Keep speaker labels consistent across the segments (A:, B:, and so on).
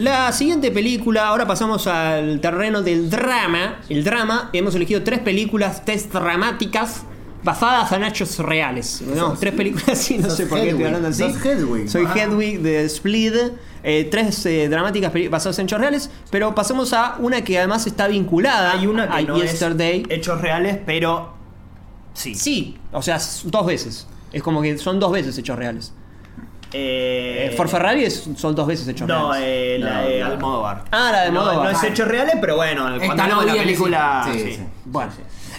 A: La siguiente película, ahora pasamos al terreno del drama. El drama, hemos elegido tres películas test dramáticas basadas en hechos reales. No, tres películas así, no sé por qué estoy hablando así.
B: Hedwig.
A: Soy
B: Ah.
A: Hedwig de Split. Eh, tres eh, dramáticas basadas en hechos reales, pero pasamos a una que además está vinculada
C: Hay una que
A: a
C: no
A: Yesterday.
C: es hechos reales, pero sí.
A: Sí, o sea, dos veces. Es como que son dos veces hechos reales.
C: Eh,
A: Eh, For Ferrari es- son dos veces hechos
C: No,
A: reales.
C: eh, la de. Almodóvar.
A: Ah, la de
C: No,
A: Almodóvar.
C: No, es hechos reales, pero bueno, cuando
D: Esta
C: hablamos de la película.
B: sí,
C: sí.
B: sí.
A: Bueno,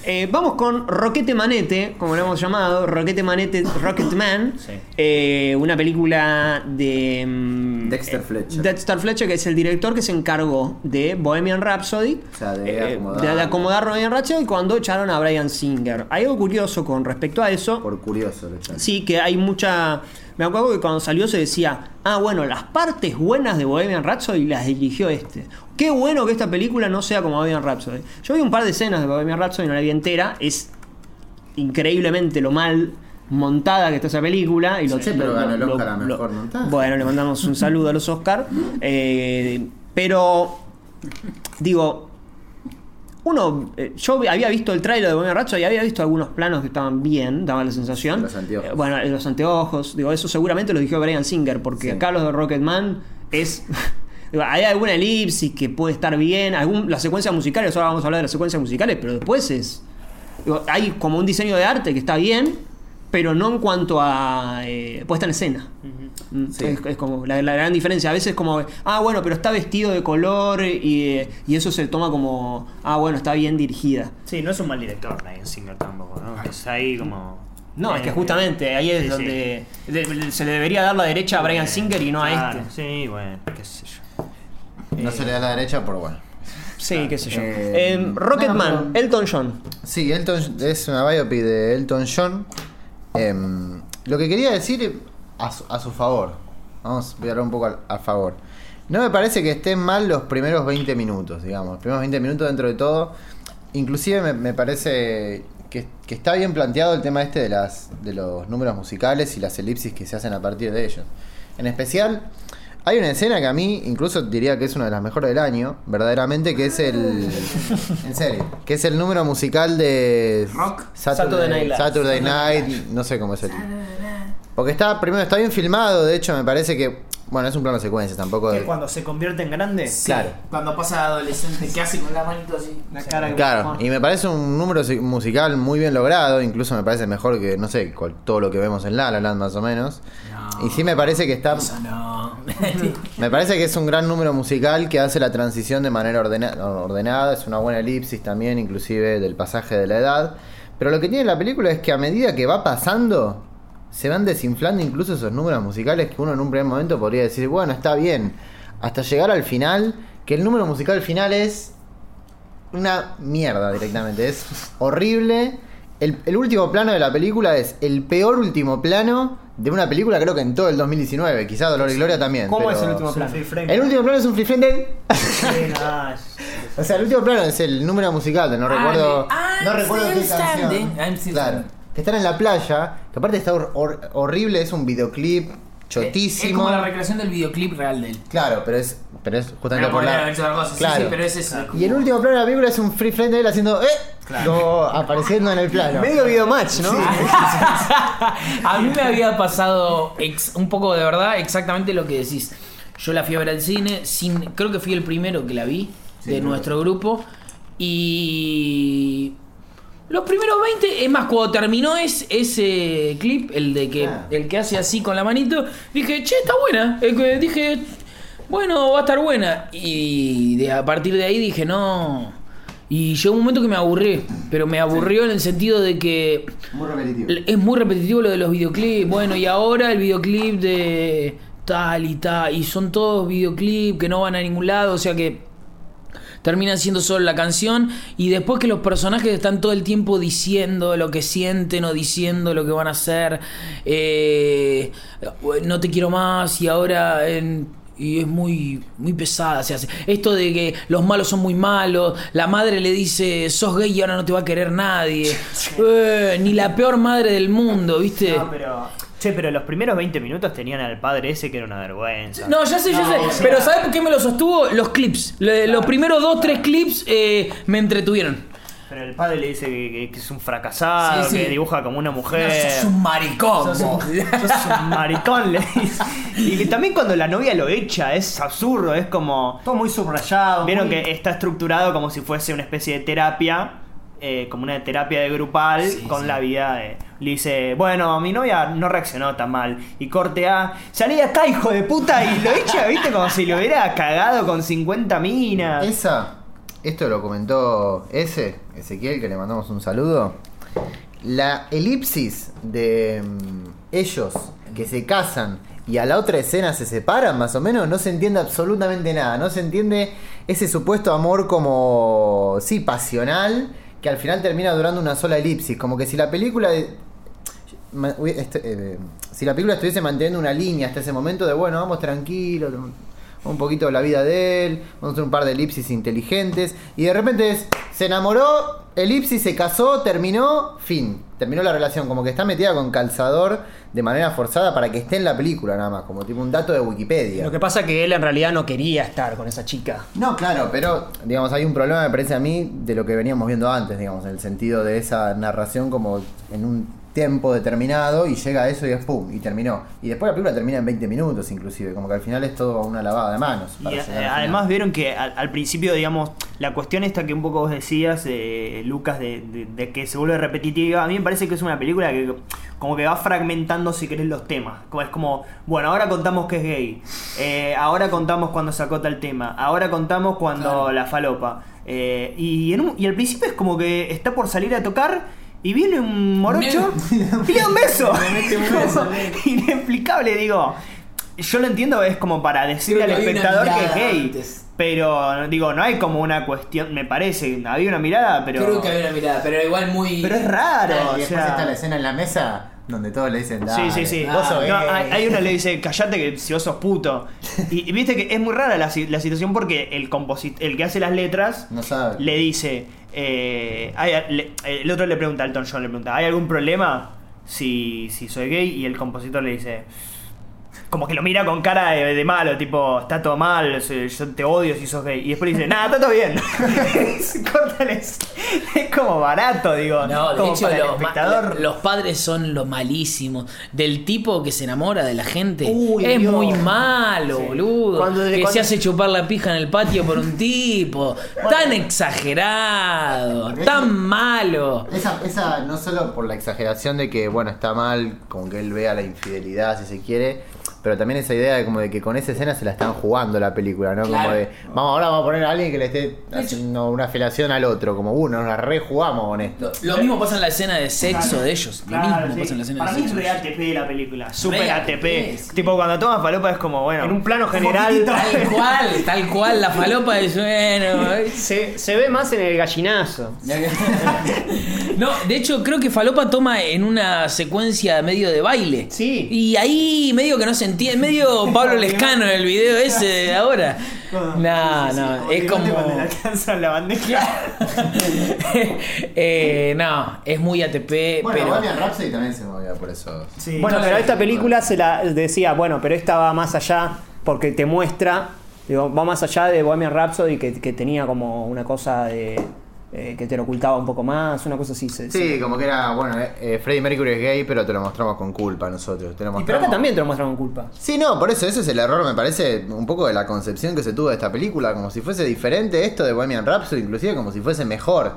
A: eh, vamos con Roquete Manete, como lo hemos llamado, Roquete Manete, Rocketman,
C: Sí.
A: eh, una película de mm,
B: Dexter
A: eh,
B: Fletcher.
A: Dexter Fletcher, que es el director que se encargó de Bohemian Rhapsody,
B: O sea, de
A: eh,
B: acomodar-
A: de, de acomodar Bohemian Rhapsody cuando echaron a Brian Singer. Hay algo curioso con respecto a eso.
B: Por curioso, lo echaron.
A: Sí, que hay mucha. Me acuerdo que cuando salió se decía, ah, bueno, las partes buenas de Bohemian Rhapsody las dirigió este. Qué bueno que esta película no sea como Bohemian Rhapsody. Yo vi un par de escenas de Bohemian Rhapsody, no la vi entera. Es increíblemente lo mal montada que está esa película. Y lo,
B: Sí, pero ganó el Oscar a mejor.
A: Bueno, le mandamos un saludo a los Oscar. Eh, pero, digo, uno, eh, yo había visto el tráiler de Bohemian Rhapsody y había visto algunos planos que estaban bien, daba la sensación.
B: Los anteojos.
A: Eh, bueno, los anteojos, digo, eso seguramente lo dijo Brian Singer, porque
B: Sí.
A: acá los de Rocketman es... digo, hay alguna elipsis que puede estar bien, algún, las secuencias musicales, ahora vamos a hablar de las secuencias musicales, pero después es... digo, hay como un diseño de arte que está bien, pero no en cuanto a eh, puesta en escena. Mm,
B: Sí.
A: Es, es como la, la gran diferencia. A veces es como, ah, bueno, pero está vestido de color y, eh, y eso se toma como, ah, bueno, está bien dirigida.
C: Sí, no es un mal director, Ryan Singer tampoco, ¿no? Es ahí como.
A: No, es que justamente ahí es
C: sí,
A: donde de- se le debería dar la derecha a Brian Singer y no a este.
C: Sí, bueno, qué sé yo.
B: No se le da a la derecha, pero bueno.
A: Sí, qué sé yo.
B: Eh,
A: Eh, Rocketman,
B: no,
A: Elton John.
B: Sí, Elton es una biopic de Elton John. Em, lo que quería decir a su, a su favor, vamos, a hablar un poco al- a favor. No me parece que estén mal los primeros 20 minutos, digamos. Los primeros 20 minutos dentro de todo. Inclusive me, me parece que, que está bien planteado el tema este de, las, de los números musicales y las elipsis que se hacen a partir de ellos. En especial, hay una escena que a mí incluso diría que es una de las mejores del año, verdaderamente, que es el... En serio. Que es el número musical de...
D: Rock.
A: Saturday Night Live.
B: Saturday Night, no sé cómo es el... Porque está, primero, está bien filmado, de hecho me parece que... Bueno, es un plano secuencia, tampoco...
C: Que
B: de-
C: cuando se convierte en grande.
B: Claro.
D: Cuando pasa adolescente, ¿qué hace con la manito así?
A: La cara que-
B: Claro, y me parece un número si- musical muy bien logrado, incluso me parece mejor que, no sé, todo lo que vemos en La La Land más o menos.
D: No.
B: Y sí me parece que está...
D: Eso no.
B: Me parece que es un gran número musical que hace la transición de manera ordena- ordenada, es una buena elipsis también, inclusive del pasaje de la edad. Pero lo que tiene la película es que a medida que va pasando, se van desinflando incluso esos números musicales que uno en un primer momento podría decir, bueno, está bien, hasta llegar al final, que el número musical final es una mierda directamente, es horrible. El, el último plano de la película es el peor último plano de una película creo que en todo el 2019, quizá Dolor y Gloria también.
A: ¿Cómo
B: pero-
A: es el último
C: Es
A: plano?
C: free frame.
B: El último plano es un free frame
C: es-
B: O sea, el último plano es el número musical, de no
D: Ah,
B: recuerdo.
D: I'm
B: no recuerdo qué canción. claro. Que están en la playa, que aparte está hor- hor- horrible, es un videoclip
D: Es
B: chotísimo.
D: como la recreación del videoclip real de él.
B: Claro, pero es, pero es justamente
D: Pero
B: por la.
D: haber hecho sí,
B: Claro.
D: sí, pero es eso.
B: Y el último plano de la película es un free frame de él haciendo. ¡Eh! Como apareciendo en el plano.
A: Medio video match, ¿no?
D: A mí me había pasado ex- un poco de verdad exactamente lo que decís. Yo la fui a ver al cine, sin, creo que fui el primero que la vi
B: Sí,
D: de nuestro grupo. Y los primeros 20, es más, cuando terminó es, ese clip, el de que
B: Ah.
D: el que hace así con la manito, dije, che, está buena. Dije, bueno, va a estar buena. Y de, a partir de ahí dije, no. Y llegó un momento que me aburrí, pero me aburrió en el sentido de que
B: Muy repetitivo.
D: es muy repetitivo lo de los videoclips. Bueno, y ahora el videoclip de tal y tal. Y son todos videoclips que no van a ningún lado. O sea que terminan siendo solo la canción. Y después que los personajes están todo el tiempo diciendo lo que sienten o diciendo lo que van a hacer. Eh, no te quiero más. Y ahora en- y es muy muy pesada se hace esto de que los malos son muy malos la madre le dice sos gay y ahora no te va a querer nadie Eh, ni la peor madre del mundo viste
C: No, pero. Che, pero los primeros 20 minutos tenían al padre ese que era una vergüenza.
D: No, ya sé, ya sé. Pero ¿sabes por qué me lo sostuvo? Los clips. Los primeros dos, tres clips eh, me entretuvieron.
C: Pero el padre le dice que, que- que es un fracasado,
D: Sí, sí.
C: que dibuja como una mujer.
D: Sos un maricón.
C: Sos un, sos un maricón, le dice. Y que también cuando la novia lo echa, es absurdo, es como.
A: Todo muy subrayado.
C: Vieron
A: muy-
C: que está estructurado como si fuese una especie de terapia, eh, como una terapia de grupal
D: Sí,
C: con
D: sí.
C: la vida de. Le dice, bueno, mi novia no reaccionó tan mal. Y corte A, salí de acá, hijo de puta, y lo echa, viste, como si lo hubiera cagado con 50 minas.
B: Esa, esto lo comentó ese, Ezequiel, que le mandamos un saludo. La elipsis de mm, ellos que se casan y a la otra escena se separan, más o menos, no se entiende absolutamente nada. No se entiende ese supuesto amor como, sí, pasional, que al final termina durando una sola elipsis. Como que si la película... este, eh, si la película estuviese manteniendo una línea hasta ese momento de, bueno, vamos tranquilos, un poquito de la vida de él, vamos a hacer un par de elipsis inteligentes, y de repente es, se enamoró, elipsis, se casó, terminó, fin, terminó la relación, como que está metida con calzador de manera forzada para que esté en la película nada más, como tipo un dato de Wikipedia.
A: Lo que pasa es que él en realidad no quería estar con esa chica.
B: No, claro, pero digamos, hay un problema, me parece a mí, de lo que veníamos viendo antes, digamos, en el sentido de esa narración como en un tiempo determinado y llega a eso y es pum, y terminó. Y después la película termina en 20 minutos inclusive, como que al final es todo una lavada de manos. Para
C: eh, además vieron que al, al principio, digamos, la cuestión esta que un poco vos decías, eh, Lucas, de, de- de que se vuelve repetitiva, a mí me parece que es una película que como que va fragmentando, si querés, los temas. Como es como, bueno, ahora contamos que es gay, eh, ahora contamos cuando se acota el tema, ahora contamos cuando
D: Claro.
C: la falopa. Eh, y, en un- y al principio es como que está por salir a tocar y viene un morocho y le da un beso. Como Inexplicable, digo. Yo lo entiendo, es como para decirle al espectador que es gay.
D: antes.
C: Pero, digo, no hay como una cuestión, me parece, había una mirada, pero...
D: Creo que había una mirada, pero igual muy.
C: Pero es raro,
B: y
C: o
B: después
C: sea...
B: está la escena en la mesa donde todos le dicen,
C: Sí,
B: Dale,
C: sí, sí.
B: vos sos
C: No,
B: gay".
C: hay, hay uno que le dice, callate que si vos sos puto. Y, y viste que es muy rara la, si- la situación porque el composit el que hace las letras
B: No sabe.
C: le dice, eh, hay- le- el otro le pregunta, Elton John le pregunta, ¿hay algún problema si, si soy gay? Y el compositor le dice, como que lo mira con cara de, de malo, tipo, está todo mal, yo te odio si sos gay. Y después le dice, nada, está todo bien. Córtales. Es como barato, digo.
D: No, de
C: como
D: hecho,
C: para
D: los, ma-
C: espectador.
D: los padres son los malísimos. Del tipo que se enamora de la gente.
A: Uy,
D: es
A: Dios.
D: muy malo,
C: Sí.
D: boludo.
A: Cuando-
D: que
A: cuando-
D: se hace chupar la pija en el patio por un tipo. Tan exagerado. Tan malo.
B: Esa, esa no solo por la exageración de que, bueno, está mal, como que él vea la infidelidad, si se quiere, pero también esa idea de como de que con esa escena se la están jugando la película, ¿no?
D: Claro.
B: Como de, vamos, ahora vamos a poner a alguien que le esté haciendo una felación al otro, como uno, nos la rejugamos con esto.
D: Lo, lo mismo pasa en la escena de sexo de ellos. Lo
C: Claro,
D: mismo
C: sí.
D: pasa en la escena
C: Para
D: de
C: mí es
D: sexo.
C: re ATP la película. Super ATP.
D: ATP, sí.
C: Tipo, cuando tomas falopa es como, bueno.
A: En un plano general.
D: Tal cual, tal cual. La falopa es bueno.
A: Se, se ve más en el gallinazo.
D: No, de hecho creo que Falopa toma en una secuencia medio de baile.
A: Sí.
D: Y ahí medio que no se entiende, medio Pablo Lescano en el video ese de ahora. No, no, es como...
C: La bandeja.
D: Eh, no, es muy ATP,
B: Bueno,
D: pero...
B: Bohemian Rhapsody también se movía por eso.
C: Sí.
A: Bueno,
D: No,
A: pero esta película se la decía, bueno, pero esta va más allá porque te muestra, digo, va más allá de Bohemian Rhapsody que, que tenía como una cosa de eh, que te lo ocultaba un poco más, una cosa así. Se,
B: Sí,
A: se-
B: como que era, bueno, eh, eh, Freddie Mercury es gay, pero te lo mostramos con culpa nosotros. Te lo
A: Y
B: mostramos...
A: pero acá también te lo muestran con culpa.
B: Sí, no, por eso ese es el error, me parece, un poco de la concepción que se tuvo de esta película, como si fuese diferente esto de Bohemian Rhapsody, inclusive como si fuese mejor.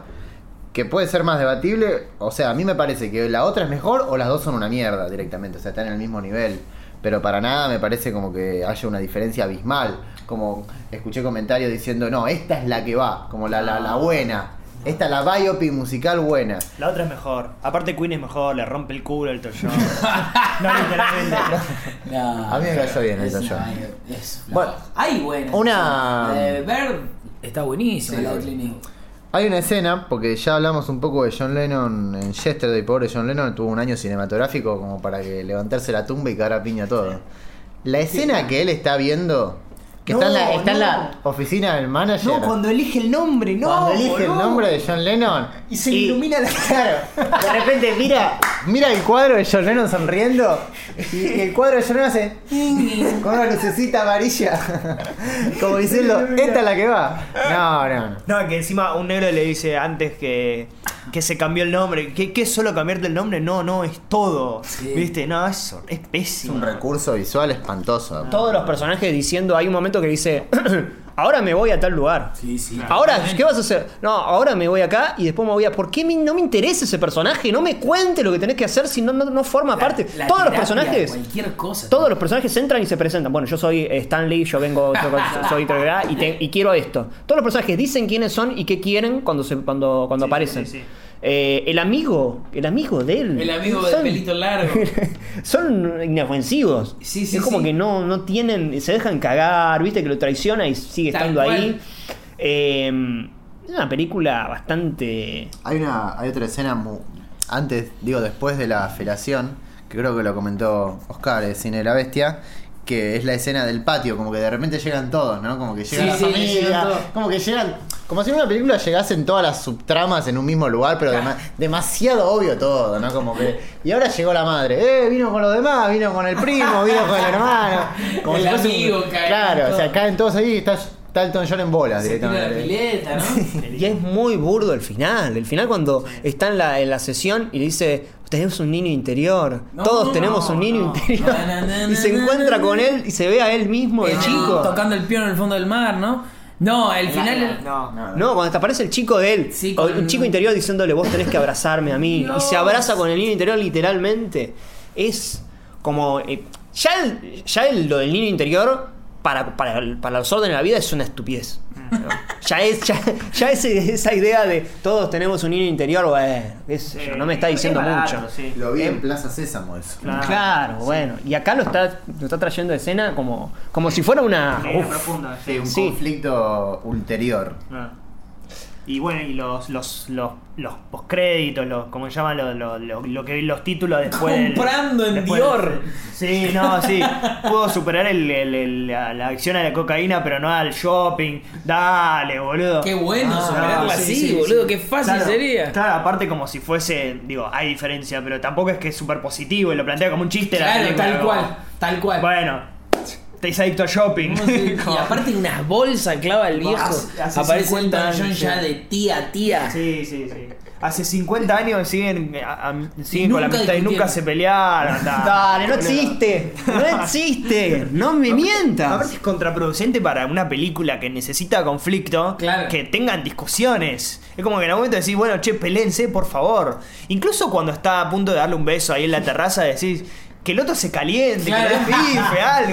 B: Que puede ser más debatible, o sea, a mí me parece que la otra es mejor o las dos son una mierda directamente, o sea, están en el mismo nivel. Pero para nada me parece como que haya una diferencia abismal. Como escuché comentarios diciendo, no, esta es la que va, como la, la, la buena. Esta es la biopic musical buena.
C: La otra es mejor. Aparte Queen es mejor, le rompe el culo el John. no, literalmente.
D: No,
B: A mí me cayó bien John.
D: es-
B: Bueno,
D: hay buenas.
B: una-
D: de Bird está buenísima,
B: Sí.
D: la de.
B: Hay una escena, porque ya hablamos un poco de John Lennon en Yesterday, pobre John Lennon, tuvo un año cinematográfico como para que levantarse la tumba y cagar a piña todo. La escena que él está viendo Que está, en la,
C: No,
B: está en la
C: no.
B: oficina del manager.
C: No, cuando elige el nombre, no.
B: Cuando elige el nombre de John Lennon.
C: Y se ilumina la
B: Claro, de repente mira, mira el cuadro de John Lennon sonriendo y, y el cuadro de John Lennon hace con una lucecita amarilla, como diciendo, esta es la que va. No, no, no.
C: No, que encima un negro le dice antes que, que se cambió el nombre. ¿Qué, qué es solo cambiarte el nombre? No, no, es todo. ¿Viste? No, es, es
B: Es
C: pésimo.
B: un recurso visual espantoso.
A: Todos los personajes diciendo, hay un momento que dice, ahora me voy a tal lugar.
D: Sí, sí.
A: Ahora, ¿qué vas a hacer? No, ahora me voy acá y después me voy a. ¿Por qué me- no me interesa ese personaje? No me cuente lo que tenés que hacer si no, no, no forma parte.
D: La
A: Todos los personajes.
D: Cualquier cosa.
A: Todos los personajes entran y se presentan. Bueno, yo soy eh, Stanley, yo vengo, yo soy y, te- y quiero esto. Todos los personajes dicen quiénes son y qué quieren cuando se cuando, cuando
C: Sí,
A: aparecen.
C: sí, sí.
A: Eh, el amigo, el amigo de él.
D: El amigo del
A: son-
D: pelito largo.
A: son inofensivos.
D: Sí, sí,
A: es como
D: sí.
A: que no, no tienen, se dejan cagar, viste que lo traiciona y sigue
D: Tal
A: estando
D: cual.
A: ahí. Eh, es una película bastante.
B: Hay una, hay otra escena mu- antes, digo, después de la felación, que creo que lo comentó Oscar de Cine de la Bestia, que es la escena del patio, como que de repente llegan todos, ¿no? Como que llega
D: Sí,
B: la
D: sí,
B: familia,
D: llegan
B: como que llegan, como si en una película llegasen todas las subtramas en un mismo lugar, pero dema- demasiado obvio todo, ¿no? Como que y ahora llegó la madre, eh, vino con los demás, vino con el primo, vino con el hermano, como
D: El
B: si un-
D: amigo, caen
B: claro, o sea, caen todos ahí y está, Elton John en bolas
D: Se tira la
B: directamente.
D: pileta, ¿no?
A: Y es muy burdo el final. El final cuando está en la, en la sesión y le dice, tenemos un niño interior.
D: No,
A: Todos tenemos un niño
D: no.
A: interior. Y se encuentra con él y se ve a él mismo, el
D: Eh,
A: chico.
D: Tocando el piano en el fondo del mar, ¿no? No, el final.
C: No.
A: No, cuando te aparece el chico de él,
D: Sí, con-
A: un chico interior diciéndole vos tenés que abrazarme a mí, y se abraza con el niño interior literalmente, es como... eh, ya el, ya el- lo del niño interior, para, para, para los órdenes de la vida, es una estupidez. Ya es ya, ya ese- esa idea de todos tenemos un niño interior, bueno, no me está diciendo
C: Es barato,
A: mucho.
C: sí.
B: Lo vi en Plaza Sésamo eso.
C: Claro.
A: Claro, bueno. Y acá lo está, lo está trayendo de escena como, como si fuera una...
C: Idea
A: uf,
C: profunda,
B: Sí, un
A: Sí.
B: conflicto ulterior.
C: Ah. Y bueno, y los, los, los, los postcréditos, los, ¿cómo se llaman? Lo, lo, lo, lo que los títulos después. del-
D: Comprando en
C: después
D: Dior.
C: del- sí, no, sí. Puedo superar el, el- el- la, la adicción a la cocaína, pero no al shopping. Dale, boludo.
D: Qué bueno
C: Ah,
D: superarla
C: sí,
D: así,
C: sí,
D: boludo.
C: sí.
D: Qué fácil
C: Claro,
D: sería.
C: Claro, aparte como si fuese, digo, hay diferencia, pero tampoco es que es súper positivo y lo plantea como un chiste. la
D: Claro,
C: película,
D: tal
C: como,
D: cual. Tal cual.
C: Bueno, te hice adicto a shopping.
D: ¿Cómo se-
C: Como-
D: y aparte unas bolsas clava el viejo.
C: Hace- hace
D: Aparece
C: 50
D: Elton John
C: años,
D: ya de tía, tía.
C: Sí, sí, sí. Hace 50 años siguen, a- a- siguen con la
D: nunca
C: amistad y nunca se pelearon.
A: Dale, no existe. No existe. No me mientas.
C: Aparte es contraproducente para una película que necesita conflicto
D: Claro.
C: que tengan discusiones. Es como que en algún momento decís, bueno, che, pelense, por favor. Incluso cuando está a punto de darle un beso ahí en la terraza, decís que el otro se caliente,
D: Claro.
C: que le dé bife, algo.